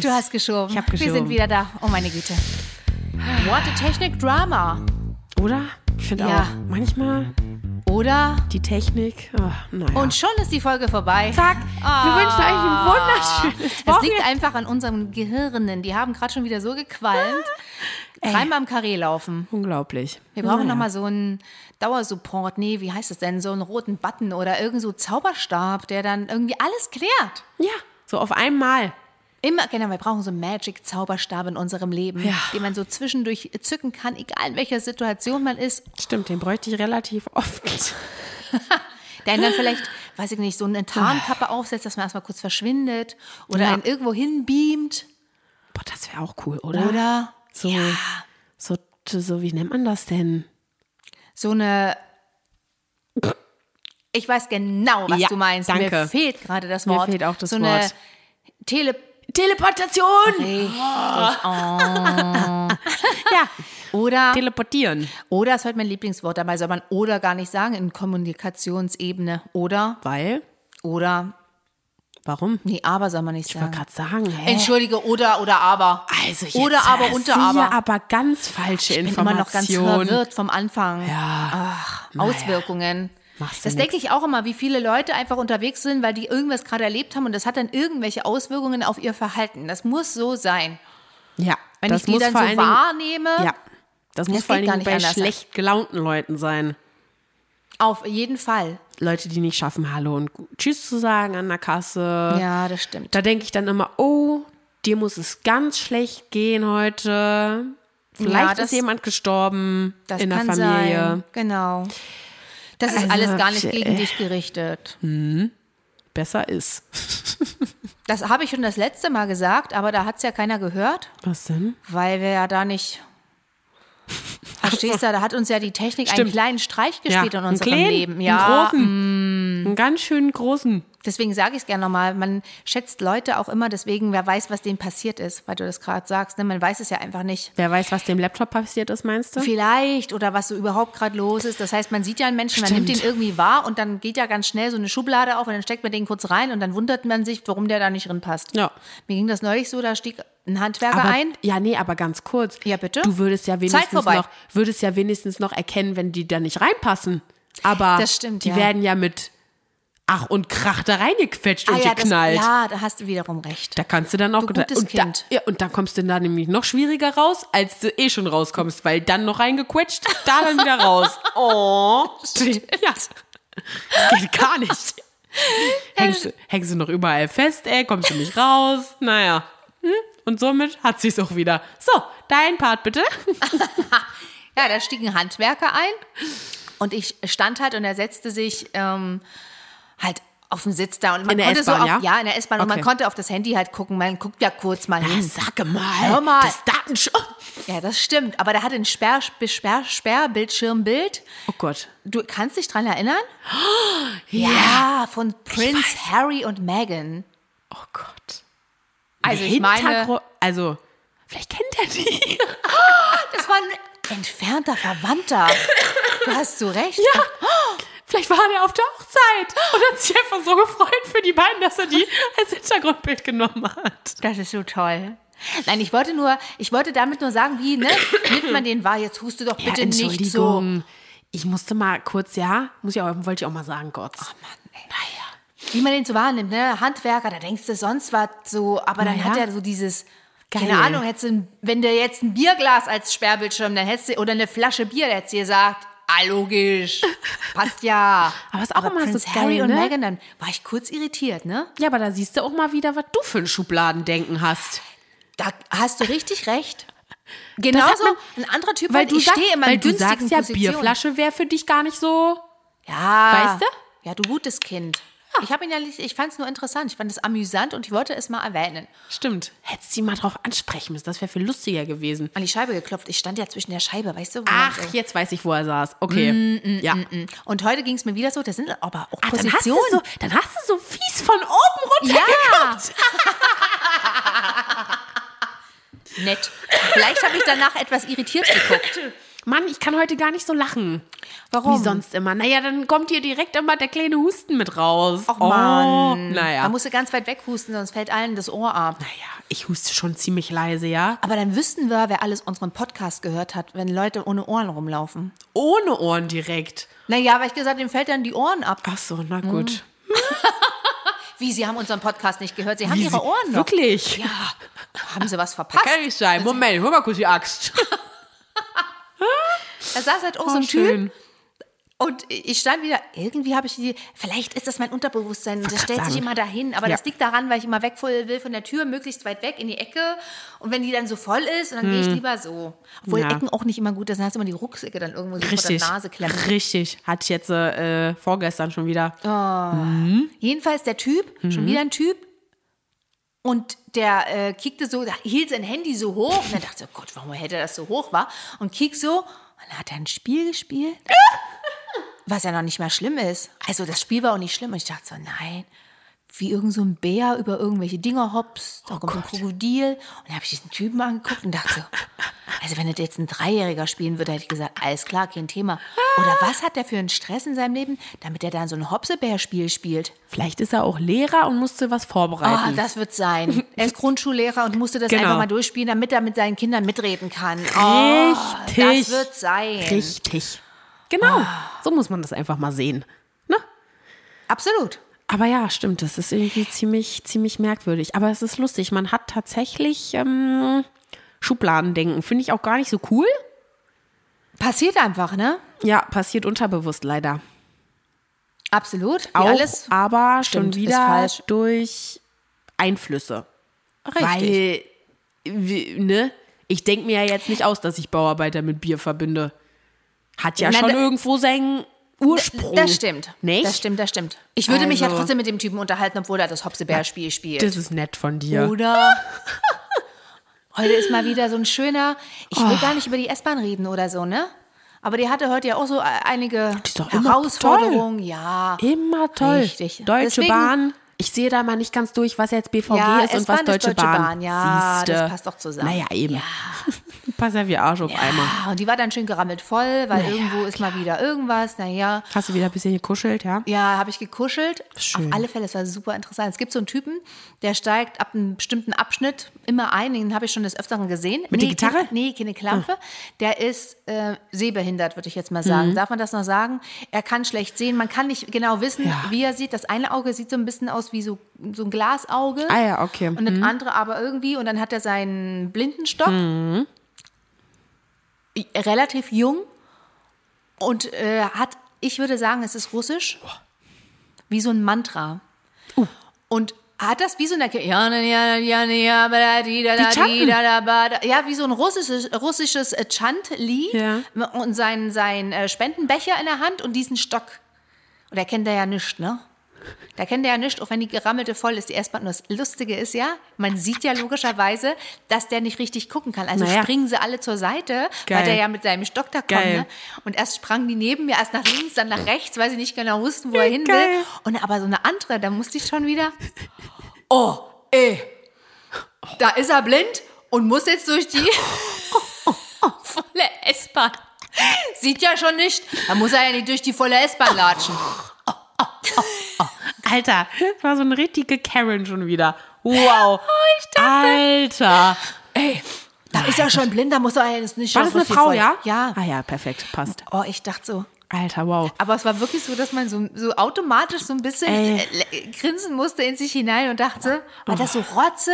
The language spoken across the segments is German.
bereit. Du hast geschoben. Ich hab Wir sind geschoben. wieder da. Oh meine Güte. What a Technik Drama. Oder? Ich finde Ja. auch, manchmal Oder? die Technik, oh, naja. Und schon ist die Folge vorbei. zack, wir wünschen euch ein wunderschönes Es Wochenende. liegt einfach an unseren Gehirnen. Die haben gerade schon wieder so gequalmt. Dreimal im Karree laufen. Unglaublich. Wir brauchen Naja. nochmal so einen Dauersupport. Nee, wie heißt es denn? So einen roten Button oder irgend so Zauberstab, der dann irgendwie alles klärt. Ja, so auf einmal. Immer, genau, wir brauchen so einen Magic-Zauberstab in unserem Leben, Ja. den man so zwischendurch zücken kann, egal in welcher Situation man ist. Stimmt, den bräuchte ich relativ oft. Der dann vielleicht, weiß ich nicht, so eine Tarnkappe aufsetzt, dass man erstmal kurz verschwindet oder Ja. einen irgendwo hinbeamt. Boah, das wäre auch cool, oder? Oder So, ja, so, so, wie nennt man das denn? so eine. Ich weiß genau, was Ja, du meinst. danke. Mir fehlt gerade das Mir Wort. fehlt auch das so eine Wort. Tele. Teleportation! Richtig. Ja, Oder, teleportieren. oder ist heute mein Lieblingswort. Dabei soll man oder gar nicht sagen in Kommunikationsebene. Oder, Weil? oder, Warum? nee, aber soll man nicht Ich wollte sagen. gerade sagen, hä? Entschuldige, oder, oder, aber. Also jetzt oder, aber, unter, aber. ja aber ganz falsche Ich bin immer noch ganz Informationen. verwirrt vom Anfang. Ja. Ach, Naja. Auswirkungen. Machst du Das denke ich auch immer, wie viele Leute einfach unterwegs sind, weil die irgendwas gerade erlebt haben und das hat dann irgendwelche Auswirkungen auf ihr Verhalten. Das muss so sein. Ja, Wenn das ich die dann so Dingen, wahrnehme, Ja, das muss Das vor allen Dingen bei schlecht gelaunten Leuten sein. auf jeden Fall. Leute, die nicht schaffen, Hallo und Tschüss zu sagen an der Kasse. Ja, das stimmt. Da denke ich dann immer, oh, dir muss es ganz schlecht gehen heute. Vielleicht Ja, das- ist jemand gestorben in der Familie. sein. Genau. Das ist Also, alles gar nicht gegen äh, dich gerichtet. Besser ist. Das habe ich schon das letzte Mal gesagt, aber da hat es ja keiner gehört, Was denn? weil wir ja da nicht. Verstehst du, da hat uns ja die Technik einen Stimmt. kleinen Streich gespielt in einen unserem kleinen, Leben. Ja, mm. einen großen. Einen ganz schönen großen. Deswegen sage ich es gerne nochmal, man schätzt Leute auch immer deswegen, wer weiß, was denen passiert ist, weil du das gerade sagst. Ne? Man weiß es ja einfach nicht. Wer weiß, was dem Laptop passiert ist, meinst du? Vielleicht oder was so überhaupt gerade los ist. Das heißt, man sieht ja einen Menschen, man nimmt Stimmt. den irgendwie wahr und dann geht ja ganz schnell so eine Schublade auf und dann steckt man den kurz rein und dann wundert man sich, warum der da nicht drin passt. Ja. Mir ging das neulich so, da stieg ein Handwerker Aber, ein. ja, nee, aber ganz kurz. Ja, bitte? Du würdest ja wenigstens noch, würdest ja wenigstens noch erkennen, wenn die da nicht reinpassen. Aber Das stimmt, die ja. werden ja mit Ach und Krach da reingequetscht und Ah ja, das, geknallt. ja, da hast du wiederum recht. Da kannst du dann auch Du gutes und, da, Kind. ja, und dann kommst du da nämlich noch schwieriger raus, als du eh schon rauskommst, weil dann noch reingequetscht, da dann wieder raus. Oh, ja. Das geht gar nicht. Hängst, du- hängst du noch überall fest, ey, kommst du nicht raus. Naja. Hm? Und somit hat sich's auch wieder. So, dein Part bitte. Ja, da stieg ein Handwerker ein und ich stand halt und er setzte sich ähm, halt auf den Sitz da und man In der konnte so auf, ja? in der S-Bahn und man Okay. konnte auf das Handy halt gucken, man guckt ja kurz mal hin. sag mal, Hör mal. das Datenschutz. Ja, das stimmt, aber der hatte ein Sperr, Sperr, Sperrbildschirmbild. Oh Gott. Du kannst dich dran erinnern? Ja, von Prince. Harry und Meghan. Oh Gott. Also ich meine, Also, vielleicht kennt er die. das war ein entfernter Verwandter. Du hast so recht. Ja. Vielleicht war er auf der Hochzeit und hat sich einfach so gefreut für die beiden, dass er die als Hintergrundbild genommen hat. Das ist so toll. Nein, ich wollte nur, ich wollte damit nur sagen, wie, ne, nimmt man den wahr? Jetzt huste doch bitte nicht so. Ich musste mal kurz, ja, muss ich auch, wollte ich auch mal sagen, Gott. Oh Mann, ey. Naja. Wie man den so wahrnimmt, ne? Handwerker, da denkst du sonst was so, aber dann Naja. hat er so dieses, keine Geil. Ahnung, hättest du, wenn du jetzt ein Bierglas als Sperrbildschirm, dann hättest du, oder eine Flasche Bier, der hättest du gesagt, ah, logisch, passt ja. Aber ist auch immer so Prince geil, Harry und ne? Meghan, dann war ich kurz irritiert, ne? Ja, aber da siehst du auch mal wieder, was du für ein Schubladendenken hast. Da hast du richtig recht. Genauso man- ein anderer Typ, Weil du immer weil du sagst ja, Positionen. Bierflasche wäre für dich gar nicht so. Ja. Weißt du? Ja, du gutes Kind. Ich habe ihn ja, nicht- ich fand es nur interessant. Ich fand es amüsant und ich wollte es mal erwähnen. Stimmt. Hättest du sie mal drauf ansprechen müssen, das wäre viel lustiger gewesen. An die Scheibe geklopft. Ich stand ja zwischen der Scheibe, weißt du? wo Ach, so- jetzt weiß ich, wo er saß. Okay. ja. Und heute ging es mir wieder so, das sind aber auch Ah, dann, hast du Positionen. so, dann hast du so fies von oben runter ja. Nett. Vielleicht habe ich danach etwas irritiert geguckt. Mann, ich kann heute gar nicht so lachen. Warum? Wie sonst immer. Naja, dann kommt hier direkt immer der kleine Husten mit raus. Ach Mann. Oh, Man naja. musste ganz weit weghusten, sonst fällt allen das Ohr ab. Naja, ich huste schon ziemlich leise, ja. Aber dann wüssten wir, wer alles unseren Podcast gehört hat, wenn Leute ohne Ohren rumlaufen. Ohne Ohren direkt. Naja, weil ich gesagt, dem fällt dann die Ohren ab. Ach so, na gut. Wie, Sie haben unseren Podcast nicht gehört? Sie haben Wie Ihre Ohren noch. Wirklich? Ja. Haben Sie was verpasst? Kann nicht sein. Moment, hol mal kurz die Axt. Da saß halt auch Oh, so ein schön. Typ. Und ich stand wieder, irgendwie habe ich die, vielleicht ist das mein Unterbewusstsein, das stellt sich sagen. immer dahin, aber Ja. das liegt daran, weil ich immer weg will von der Tür, möglichst weit weg in die Ecke und wenn die dann so voll ist, dann gehe ich lieber so. Obwohl Hm. Ja. Ecken auch nicht immer gut, dann hast du immer die Rucksäcke dann irgendwo so Richtig. vor der Nase klemmen. Richtig. Hatte ich jetzt äh, vorgestern schon wieder. Jedenfalls der Typ, Mhm. schon wieder ein Typ. Und der äh, kickte so, hielt sein Handy so hoch. Und er dachte, so, Gott, warum hätte er das so hoch war? Und kick so, dann hat er ein Spiel gespielt. was ja noch nicht mehr schlimm ist. Also das Spiel war auch nicht schlimm. Und ich dachte so, nein, wie irgend so ein Bär über irgendwelche Dinger hops, da kommt ein Krokodil. Und dann habe ich diesen Typen angeguckt und dachte so, also wenn das jetzt ein Dreijähriger spielen würde, hätte ich gesagt, alles klar, kein Thema. Oder was hat der für einen Stress in seinem Leben, damit er dann so ein Hopsebär-Spiel spielt? Vielleicht ist er auch Lehrer und musste was Ah, vorbereiten. das wird sein. Er ist Grundschullehrer und musste das Genau. einfach mal durchspielen, damit er mit seinen Kindern mitreden kann. Oh, Richtig. Das wird sein. Richtig. Genau. So muss man das einfach mal sehen. Ne? Absolut. Aber ja, stimmt, das ist irgendwie ziemlich, ziemlich merkwürdig. Aber es ist lustig. Man hat tatsächlich ähm, Schubladendenken. Finde ich auch gar nicht so cool. Passiert einfach, ne? Ja, passiert unterbewusst leider. Absolut. Auch, alles. aber Stimmt, schon wieder falsch. durch Einflüsse. Richtig. Weil, ne? Ich denke mir ja jetzt nicht aus, dass ich Bauarbeiter mit Bier verbinde. Hat ja Nein, schon irgendwo seinen Ursprung. Das stimmt. Nicht? Das stimmt, das stimmt. Ich würde mich ja Also- trotzdem mit dem Typen unterhalten, obwohl er das Hopsebär-Spiel spielt. Das ist nett von dir. Oder heute ist mal wieder so ein schöner, ich Oh. will gar nicht über die S-Bahn reden oder so, ne? Aber die hatte heute ja auch so einige doch immer Herausforderungen. Ja. Immer toll. Richtig. Deutsche Deswegen- Bahn. Ich sehe da mal nicht ganz durch, was jetzt BVG Ja, ist und was S-Bahn ist Deutsche, Deutsche Bahn. Bahn. Ja, Siehste. das passt doch zusammen. Naja, eben. Passt ja wie Arsch auf einmal. Ah, und die war dann schön gerammelt voll, weil irgendwo ist mal wieder irgendwas. Naja, Hast du wieder ein bisschen gekuschelt, ja? ja, habe ich gekuschelt. Schön. Auf alle Fälle, es war super interessant. Es gibt so einen Typen, der steigt ab einem bestimmten Abschnitt immer ein. Den habe ich schon des Öfteren gesehen. Mit der nee, Gitarre? Keine, nee, keine Klampe. Der ist äh, sehbehindert, würde ich jetzt mal sagen. Mhm. Darf man das noch sagen? Er kann schlecht sehen. Man kann nicht genau wissen, Ja. wie er sieht. Das eine Auge sieht so ein bisschen aus wie so, so ein Glasauge. Ah ja, okay. Und das andere aber irgendwie. Und dann hat er seinen Blindenstock. Mhm. Relativ jung. Und äh, hat, ich würde sagen, es ist russisch. Wie so ein Mantra. Uh. Und hat das wie so eine ja, da, da, da, da, da, da. wie so ein russisches, russisches äh, Chant-Lied Ja. und sein, sein äh, Spendenbecher in der Hand und diesen Stock. Und er kennt er ja nicht, ne? Da kennt er ja nicht, auch wenn die gerammelte voll ist, die S-Bahn. Und das Lustige ist ja, man sieht ja logischerweise, dass der nicht richtig gucken kann. Also Naja. springen sie alle zur Seite, Geil. weil der ja mit seinem Stock da kommt. Ne? Und erst sprangen die neben mir, erst nach links, dann nach rechts, weil sie nicht genau wussten, wo er hin Geil. will. Und aber so eine andere, da musste ich schon wieder, oh, ey, da ist er blind und muss jetzt durch die volle S-Bahn. Sieht ja schon nicht, da muss er ja nicht durch die volle S-Bahn latschen. Alter, das war so eine richtige Karen schon wieder. Wow. Alter. Ey, da ist er schon blind, da muss er jetzt nicht War das eine Frau, voll- ja? Ja. Ah ja, perfekt, passt. Oh, ich dachte so. Alter, wow. Aber es war wirklich so, dass man so, so automatisch so ein bisschen Ey. äh, grinsen musste in sich hinein und dachte, war das so Rotze,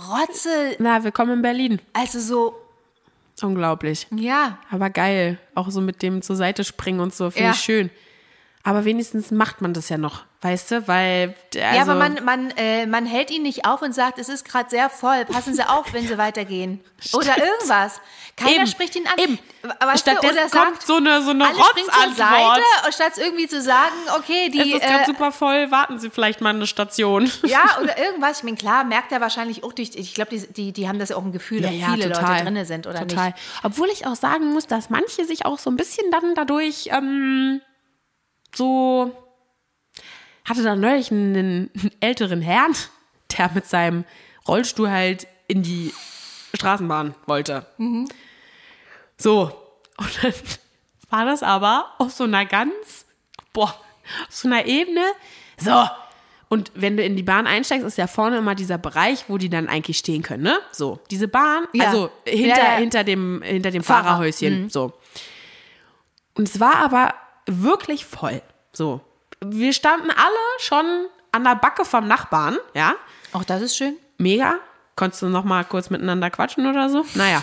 Rotze, Na, willkommen in Berlin. also so, Unglaublich. ja, Aber geil. Auch so mit dem zur Seite springen und so, finde Ja. ich schön. Aber wenigstens macht man das ja noch, weißt du? Weil. Also, ja, aber man, man, äh, man hält ihn nicht auf und sagt, es ist gerade sehr voll, passen Sie auf, wenn Sie weitergehen. Oder irgendwas. Keiner Eben, spricht ihn an. eben. Weißt du, Stattdessen kommt sagt, so eine, so eine alle zur Rotzantwort. Seite, statt irgendwie zu sagen, okay, Es die, ist gerade äh, super voll, warten Sie vielleicht mal eine Station. ja, oder irgendwas. Ich meine, klar, merkt er wahrscheinlich auch durch, ich glaube, die, die, die haben das ja auch ein Gefühl, ob viele Leute drin sind oder total. nicht. Obwohl ich auch sagen muss, dass manche sich auch so ein bisschen dann dadurch ähm, so hatte da neulich einen, älteren Herrn, der mit seinem Rollstuhl halt in die Straßenbahn wollte. Mhm. So. Und dann war das aber auf so einer ganz, boah, auf so einer Ebene. So. Und wenn du in die Bahn einsteigst, ist ja vorne immer dieser Bereich, wo die dann eigentlich stehen können, ne? So, diese Bahn, Ja. also hinter, Ja, ja. hinter dem, hinter dem Fahrer. Mhm. Fahrerhäuschen, so. Und es war aber wirklich voll. So. Wir standen alle schon an der Backe vom Nachbarn, ja. Auch das ist schön. Mega. Konntest du noch mal kurz miteinander quatschen oder so? Naja,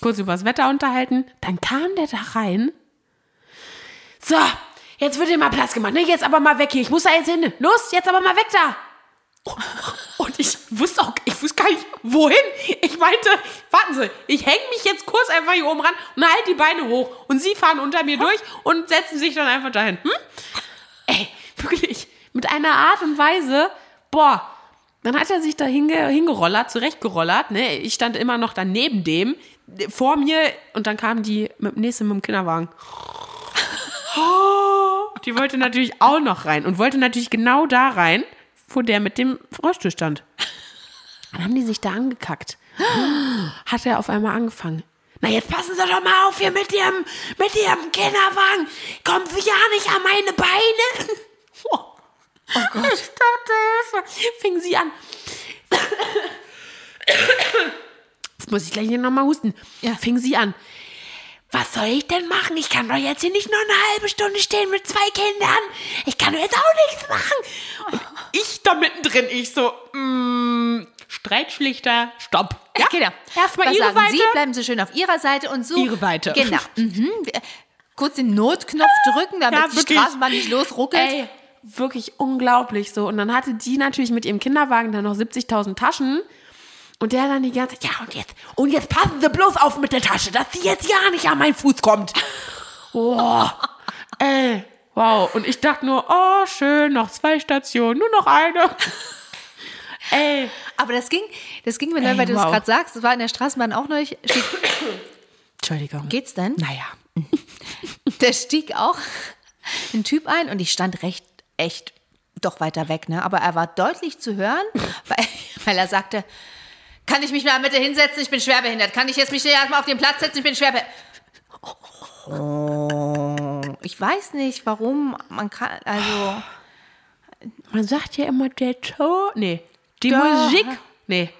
kurz übers Wetter unterhalten. Dann kam der da rein. So, jetzt wird dir mal Platz gemacht. Ne, jetzt aber mal weg hier. Ich muss da jetzt hin. Los, jetzt aber mal weg da. Und ich wusste auch, ich wusste gar nicht, wohin. Ich meinte, warten Sie, ich hänge mich jetzt kurz einfach hier oben ran und halte die Beine hoch. Und Sie fahren unter mir durch und setzen sich dann einfach dahin. Hm? Ey, wirklich, mit einer Art und Weise, boah, dann hat er sich da hinge, hingerollert, zurechtgerollert, ne? Ich stand immer noch dann neben dem, vor mir, und dann kam die mit dem nächsten mit dem Kinderwagen. Oh, die wollte natürlich auch noch rein und wollte natürlich genau da rein, wo der mit dem Rollstuhl stand. Dann haben die sich da angekackt. Hat er auf einmal angefangen. Na, jetzt passen Sie doch mal auf hier mit Ihrem, mit Ihrem Kinderwagen. Kommen Sie ja nicht an meine Beine. Oh, Gott. Ich dachte, Hilfe. Fing sie an. Jetzt muss ich gleich hier nochmal husten. Ja. Fing sie an. Was soll ich denn machen? Ich kann doch jetzt hier nicht nur eine halbe Stunde stehen mit zwei Kindern. Ich kann doch jetzt auch nichts machen. Und ich da mittendrin, ich so, mm, Streitschlichter, stopp. Ja, Genau. Erstmal Was ihre sagen Seite. Sie, bleiben Sie schön auf Ihrer Seite und so. Ihre Seite. Genau. Mhm. Kurz den Notknopf drücken, damit Ja, die. Straßenbahn nicht losruckelt. Ey, wirklich unglaublich so. Und dann hatte die natürlich mit ihrem Kinderwagen dann noch 70.000 Taschen. Und der dann die ganze Zeit, ja und jetzt, und jetzt passen Sie bloß auf mit der Tasche, dass sie jetzt ja nicht an meinen Fuß kommt. Wow. Ey, wow. Und ich dachte nur, oh schön, noch zwei Stationen, nur noch eine. Ey, Aber das ging, das ging mir neu, weil du das wow. gerade sagst. Das war in der Straßenbahn auch neulich. Steht, Entschuldigung. geht's denn? Naja. Da stieg auch ein Typ ein und ich stand recht, echt doch weiter weg, ne? Aber er war deutlich zu hören, weil, weil er sagte, kann ich mich mal bitte hinsetzen? Ich bin schwerbehindert. Kann ich jetzt mich erstmal auf den Platz setzen? Ich bin schwerbehindert. Oh, ich weiß nicht, warum man kann, also, Man sagt ja immer der Ton. Nee. Die Da. Musik. Nee.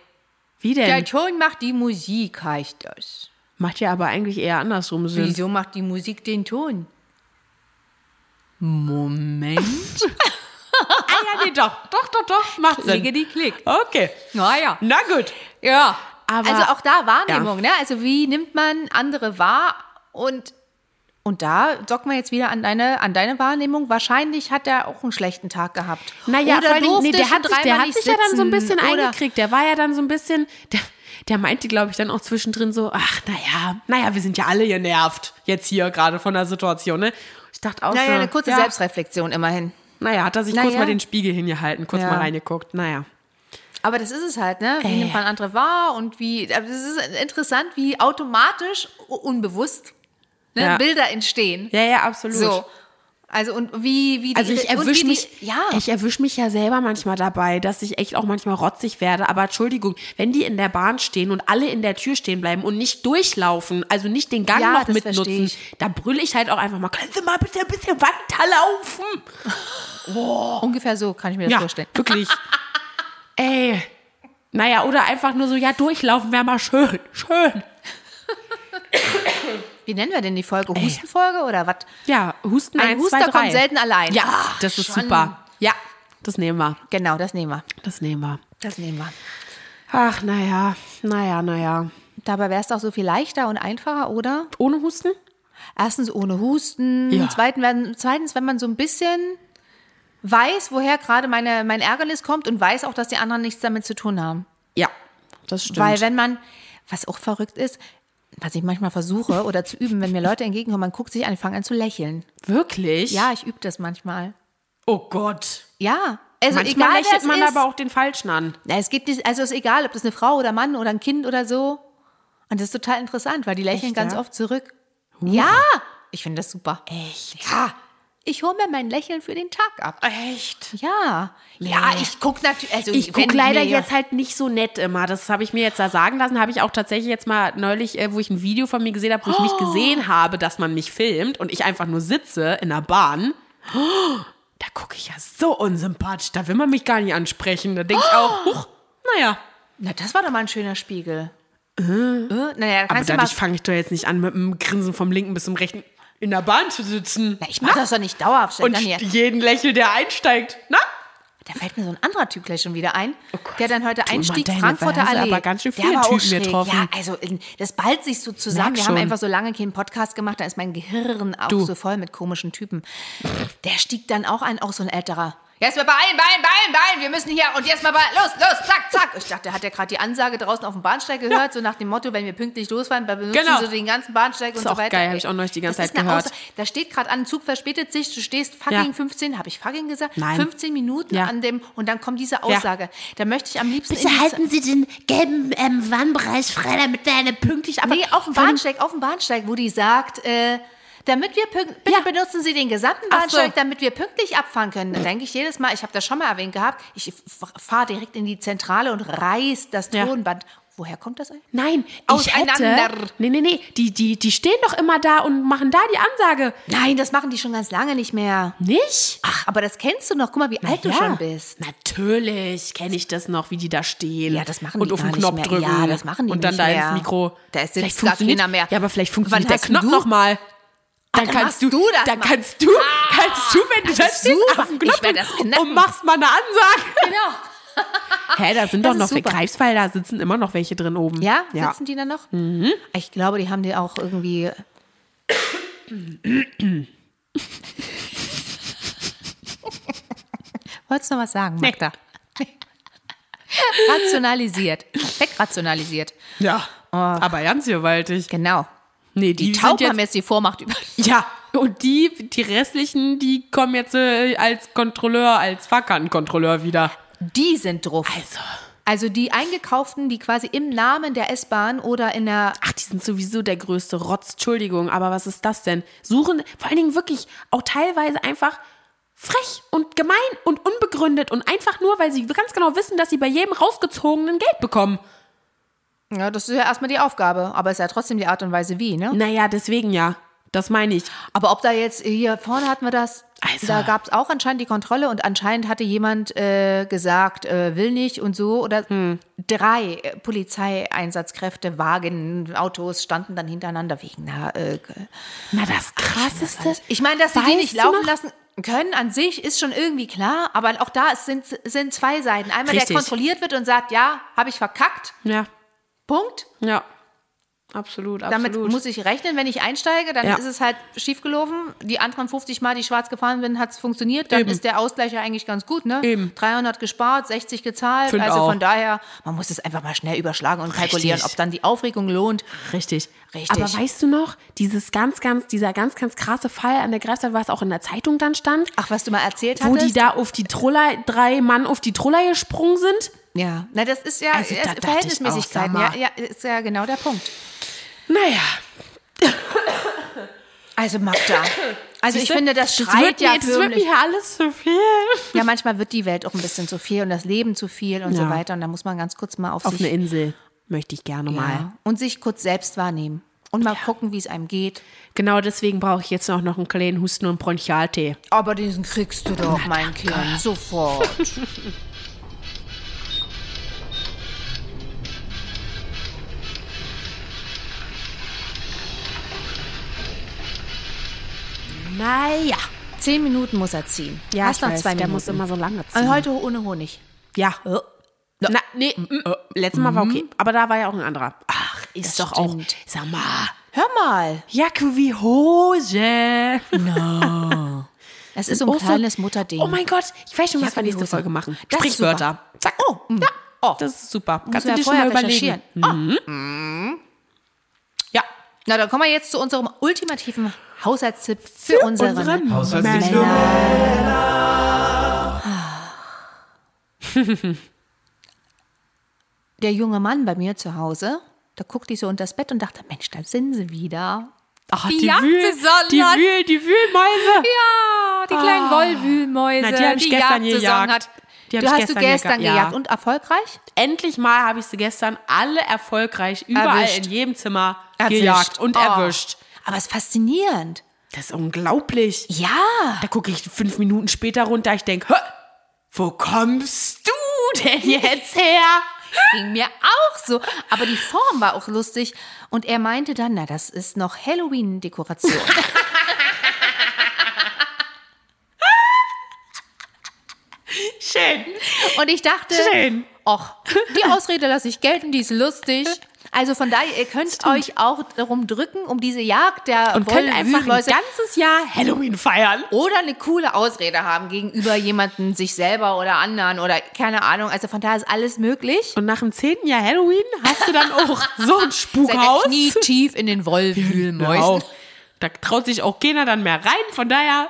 Wie denn? der Ton macht die Musik, heißt das. Macht ja aber eigentlich eher andersrum Sinn. Wieso macht die Musik den Ton? Moment. Ah ja, nee, doch. Doch, doch, doch. Macht Sinn. Die Klick. Okay. Naja. Na gut. Ja. Aber- also auch da Wahrnehmung, ne? Also wie nimmt man andere wahr und und da dockt man jetzt wieder an deine, an deine Wahrnehmung. Wahrscheinlich hat er auch einen schlechten Tag gehabt. Naja, oder vor allen Dingen, durfte nee, der hat sich, der hat sich ja dann so ein bisschen oder- eingekriegt. Der war ja dann so ein bisschen, der, der meinte, glaube ich, dann auch zwischendrin so, ach, naja, naja, wir sind ja alle genervt jetzt hier gerade von der Situation, ne? Ich dachte auch Naja, so, eine kurze ja, Selbstreflexion immerhin. Naja, hat er sich Na kurz mal den Spiegel hingehalten, kurz Ja. mal reingeguckt, naja. Aber das ist es halt, ne? Wie Ey. nimmt man andere wahr und wie. aber Es ist interessant, wie automatisch, unbewusst ne, Ja. Bilder entstehen. Ja, ja, absolut. So. Also und wie, wie die, Also ich erwische wie mich, Die, ja. ich erwische mich ja selber manchmal dabei, dass ich echt auch manchmal rotzig werde. Aber Entschuldigung, wenn die in der Bahn stehen und alle in der Tür stehen bleiben und nicht durchlaufen, also nicht den Gang Ja, noch mitnutzen, da brülle ich halt auch einfach mal, können Sie mal bitte ein bisschen weiterlaufen? Ungefähr so kann ich mir das vorstellen. wirklich. Ey. Naja, oder einfach nur so, ja, durchlaufen wäre mal schön. Schön. Wie nennen wir denn die Folge? Hustenfolge oder was? Ja, Husten Ein 1, Huster 2, 3. kommt selten allein. Ja, Ach, das ist schon. super. Ja, das nehmen wir. Genau, das nehmen wir. Das nehmen wir. Das nehmen wir. Ach, naja, naja, naja. Dabei wäre es doch so viel leichter und einfacher, oder? Ohne Husten? Erstens ohne Husten. Ja. Zweitens, wenn, zweitens, wenn man so ein bisschen weiß, woher gerade meine, mein Ärgernis kommt und weiß auch, dass die anderen nichts damit zu tun haben. Ja, das stimmt. Weil wenn man, was auch verrückt ist, was ich manchmal versuche oder zu üben, wenn mir Leute entgegenkommen, man guckt sich an, fangen an zu lächeln. Wirklich? Ja, ich übe das manchmal. Oh Gott. Ja. Also Manchmal egal, lächelt man ist. aber auch den Falschen an. Ja, es gibt nicht, also es ist egal, ob das eine Frau oder Mann oder ein Kind oder so. Und das ist total interessant, weil die lächeln Echt, ganz ja? oft zurück. Ja, ich finde das super. Echt? Ja, Ich hole mir mein Lächeln für den Tag ab. Echt? Ja. Ja, ich gucke natürlich. Also, Ich gucke leider jetzt halt nicht so nett immer. Das habe ich mir jetzt da sagen lassen. Habe ich auch tatsächlich jetzt mal neulich, äh, wo ich ein Video von mir gesehen habe, wo ich mich gesehen habe, dass man mich filmt und ich einfach nur sitze in der Bahn. Da gucke ich ja so unsympathisch. Da will man mich gar nicht ansprechen. Da denke ich auch, huch, naja. Na, das war doch mal ein schöner Spiegel. Äh? Naja, Aber dadurch fange ich doch jetzt nicht an, mit einem Grinsen vom linken bis zum rechten in der Bahn zu sitzen. Na, ich mach das doch nicht dauerhaft. Und dann hier. jeden Lächel, der einsteigt. Na? Da fällt mir so ein anderer Typ gleich schon wieder ein, Oh der dann heute Du, einstieg, Madeleine, Frankfurter Allee. aber ganz schön Der viele auch Typen schräg. getroffen. Ja, also das ballt sich so zusammen. Merk Wir haben schon. einfach so lange keinen Podcast gemacht, da ist mein Gehirn auch Du. so voll mit komischen Typen. Der stieg dann auch ein, auch so ein älterer. Jetzt mal beeilen, beeilen, beeilen, beeilen, wir müssen hier und jetzt mal beeilen. los, los, zack, zack. Ich dachte, hat er gerade die Ansage draußen auf dem Bahnsteig gehört, so nach dem Motto, wenn wir pünktlich losfahren, dann benutzen Genau. sie den ganzen Bahnsteig ist und so auch weiter. geil, hab ich auch neulich die ganze Das ist Zeit gehört. Aussage. Da steht gerade an, Zug verspätet sich, du stehst fucking Ja. 15, habe ich fucking gesagt? Nein. 15 Minuten Ja. an dem und dann kommt diese Aussage. Da möchte ich am liebsten Bitte halten Sie den gelben ähm, Warnbereich frei, damit wir eine pünktlich aber Nee, auf dem Bahnsteig, auf dem Bahnsteig, wo die sagt, äh, damit wir bitte Ja. benutzen Sie den gesamten Ach so. Bahnsteig, damit wir pünktlich abfahren können. Da denke ich jedes Mal, ich habe das schon mal erwähnt gehabt, ich fahre direkt in die Zentrale und reiß das Ja. Tonband. Woher kommt das eigentlich? Nein, ich hätte... Auseinander. Nee, nee, nee. Die, die, die stehen doch immer da und machen da die Ansage. Nein, das machen die schon ganz lange nicht mehr. Nicht? Ach, aber das kennst du noch. Guck mal, wie alt du Ja. schon bist. Natürlich kenne ich das noch, wie die da stehen. Ja, das machen und die auf gar den nicht Knopf mehr. drücken. Ja, das machen die Und dann nicht da mehr. ins Mikro. Da sitzt Vielleicht gar keiner mehr. Ja, aber vielleicht funktioniert Wann der Knopf du- noch mal. Dann dann kannst du, du das dann mal. kannst du, kannst du, wenn du das super. auf den Knopf und machst mal eine Ansage. Genau. Hä, da sind Das doch noch super. Greifswald, da sitzen immer noch welche drin oben. Ja, ja. sitzen die da noch? Ich glaube, die haben die auch irgendwie. Wolltest du noch was sagen, Magda? Rationalisiert. Wegrationalisiert. Ja. Aber ganz gewaltig. Genau. Nee, Die, die, Tauben haben jetzt die Vormacht über. Ja, und die, die restlichen, die kommen jetzt äh, als Kontrolleur, als Fahrkartenkontrolleur wieder. Die sind drauf. Also. Also die eingekauften, die quasi im Namen der S-Bahn oder in der. Ach, die sind sowieso der größte Rotz. Entschuldigung, aber was ist das denn? Suchen, vor allen Dingen wirklich auch teilweise einfach frech und gemein und unbegründet und einfach nur, weil sie ganz genau wissen, dass sie bei jedem rausgezogenen Geld bekommen. Ja, das ist ja erstmal die Aufgabe, aber es ist ja trotzdem die Art und Weise wie, ne? Naja, deswegen ja. Das meine ich. Aber ob da jetzt, hier vorne hatten wir das, Also. da gab es auch anscheinend die Kontrolle und anscheinend hatte jemand äh, gesagt, äh, will nicht und so. Oder Hm. drei äh, Polizeieinsatzkräfte, Wagen, Autos standen dann hintereinander wegen einer. Äh, Na, das Krasseste. ich meine, dass sie die nicht laufen lassen können an sich ist schon irgendwie klar, aber auch da sind, sind zwei Seiten. Einmal Richtig. der kontrolliert wird und sagt, ja, habe ich verkackt, Ja, Punkt. ja. Absolut, Damit absolut. muss ich rechnen, wenn ich einsteige, dann Ja. ist es halt schiefgelaufen. Die anderen 50 Mal, die ich schwarz gefahren bin, hat es funktioniert. Dann Eben. ist der Ausgleich ja eigentlich ganz gut, ne? Eben. 300 gespart, 60 gezahlt. Find also auch. von daher, man muss es einfach mal schnell überschlagen und kalkulieren, Richtig. ob dann die Aufregung lohnt. Richtig. Richtig. Aber weißt du noch, dieses ganz, ganz, dieser ganz, ganz krasse Fall an der Greifswald, was auch in der Zeitung dann stand, Ach, was du mal erzählt wo hattest? die da auf die Troller, drei Mann auf die Troller gesprungen sind? Ja, na das ist ja Also da äh, dachte ich Verhältnismäßigkeiten. auch, ja, mal. ja, ist ja genau der Punkt. Naja. Also Magda, also ich Siehste, finde, das das schreit wird ja mir, das wird mir förmlich. alles zu viel. Ja, manchmal wird die Welt auch ein bisschen zu viel und das Leben zu viel und so Ja. weiter. Und da muss man ganz kurz mal auf, Auf sich eine Insel möchte ich gerne mal. Ja. Und sich kurz selbst wahrnehmen. Und mal gucken, wie es einem geht. Genau deswegen brauche ich jetzt auch noch einen kleinen Husten- und Bronchialtee. Aber diesen kriegst du doch, mein Kind. Sofort. Naja. Zehn Minuten muss er ziehen. Ja, Hast ich noch weiß, zwei der Minuten. muss immer so lange ziehen. Und heute ohne Honig. Ja. Na, nee, mm, letztes Mal war okay. Aber da war ja auch ein anderer. Ach, ist Das doch auch. stimmt. Sag mal. Hör mal. Jacke wie Hose. Es ist so ein Auch so- kleines Mutterding. Oh mein Gott, ich weiß schon, was Jacke wir wie nächste Hose. Folge machen. Das ist Sprichwörter. Zack. Oh, mm. Ja. Oh, das ist super. Kannst du ja dir schon vorher mal überlegen. recherchieren. Mhm. Ja. Na, dann kommen wir jetzt zu unserem ultimativen Haushaltstipp für, unseren, unseren Haushaltstipp für Der junge Mann bei mir zu Hause, da guckte ich so unter das Bett und dachte, Mensch, da sind sie wieder. Ach, Die die, Jagd Wühl, zusammen die, Wühl, die Wühlmäuse. Ja, die kleinen Wollwühlmäuse. Na, die hab ich gestern Jagdsaison gejagt. Hat. Die du hast gestern du gestern gejagt, ja. gejagt und erfolgreich? Endlich mal habe ich sie gestern alle erfolgreich überall Erwischt. in jedem Zimmer Erwischt. gejagt und Oh. erwischt. Aber es ist faszinierend. Das ist unglaublich. Ja. Da gucke ich fünf Minuten später runter, ich denke, wo kommst du denn jetzt her? Ging mir auch so. Aber die Form war auch lustig. Und er meinte dann, na, das ist noch Halloween-Dekoration. Schön. Und ich dachte, Schön. ach, die Ausrede lasse ich gelten, die ist lustig. Also von daher, ihr könnt euch auch darum drücken, um diese Jagd der Und könnt einfach ein Wollwühlmäuse ganzes Jahr Halloween feiern. oder eine coole Ausrede haben gegenüber jemandem, sich selber oder anderen oder keine Ahnung. Also von daher ist alles möglich. Und nach dem zehnten Jahr Halloween hast du dann auch so ein Seid ihr Spukhaus. knietief in den Wollwühlmäusen. Genau. Da traut sich auch keiner dann mehr rein. Von daher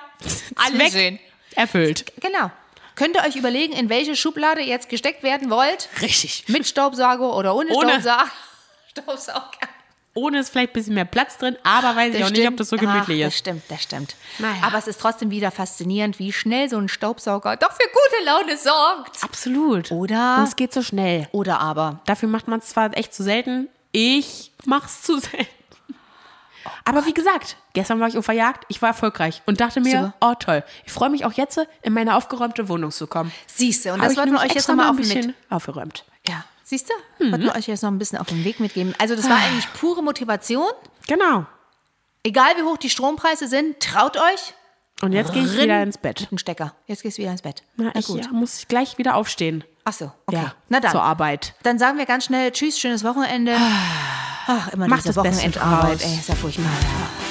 Alles schön. erfüllt. Genau. Könnt ihr euch überlegen, in welche Schublade ihr jetzt gesteckt werden wollt? Richtig. Mit Staubsauger oder ohne, Ohne. Staubsauger? Staubsauger. Ohne ist vielleicht ein bisschen mehr Platz drin, aber weiß ich auch nicht, ob das so gemütlich Ach, Das ist. stimmt, das stimmt. Naja. Aber es ist trotzdem wieder faszinierend, wie schnell so ein Staubsauger doch für gute Laune sorgt. Absolut. Oder? Und es geht so schnell. Oder aber. Dafür macht man es zwar echt zu selten. Ich mach's zu selten. Aber wie gesagt, gestern war ich auf der Jagd, ich war erfolgreich und dachte mir, Super. oh toll, ich freue mich auch jetzt, in meine aufgeräumte Wohnung zu kommen. Siehst du, und das wollten wir euch jetzt nochmal mal auf mit. aufgeräumt. Siehst du? Wollten wir euch jetzt noch ein bisschen auf den Weg mitgeben. Also, das war eigentlich pure Motivation. Genau. Egal wie hoch die Strompreise sind, traut euch. Und jetzt gehe ich wieder ins Bett. Ein Stecker. Jetzt gehst du wieder ins Bett. Na, ich ja, muss gleich wieder aufstehen. Ach so, okay. Ja, Na dann. zur Arbeit. Dann sagen wir ganz schnell Tschüss, schönes Wochenende. Ach, immer Mach diese das Wochenendarbeit. Ey, ist ja furchtbar.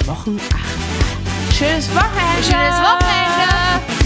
Wochen. Ach. Schönes Wochenende. Schönes Wochenende.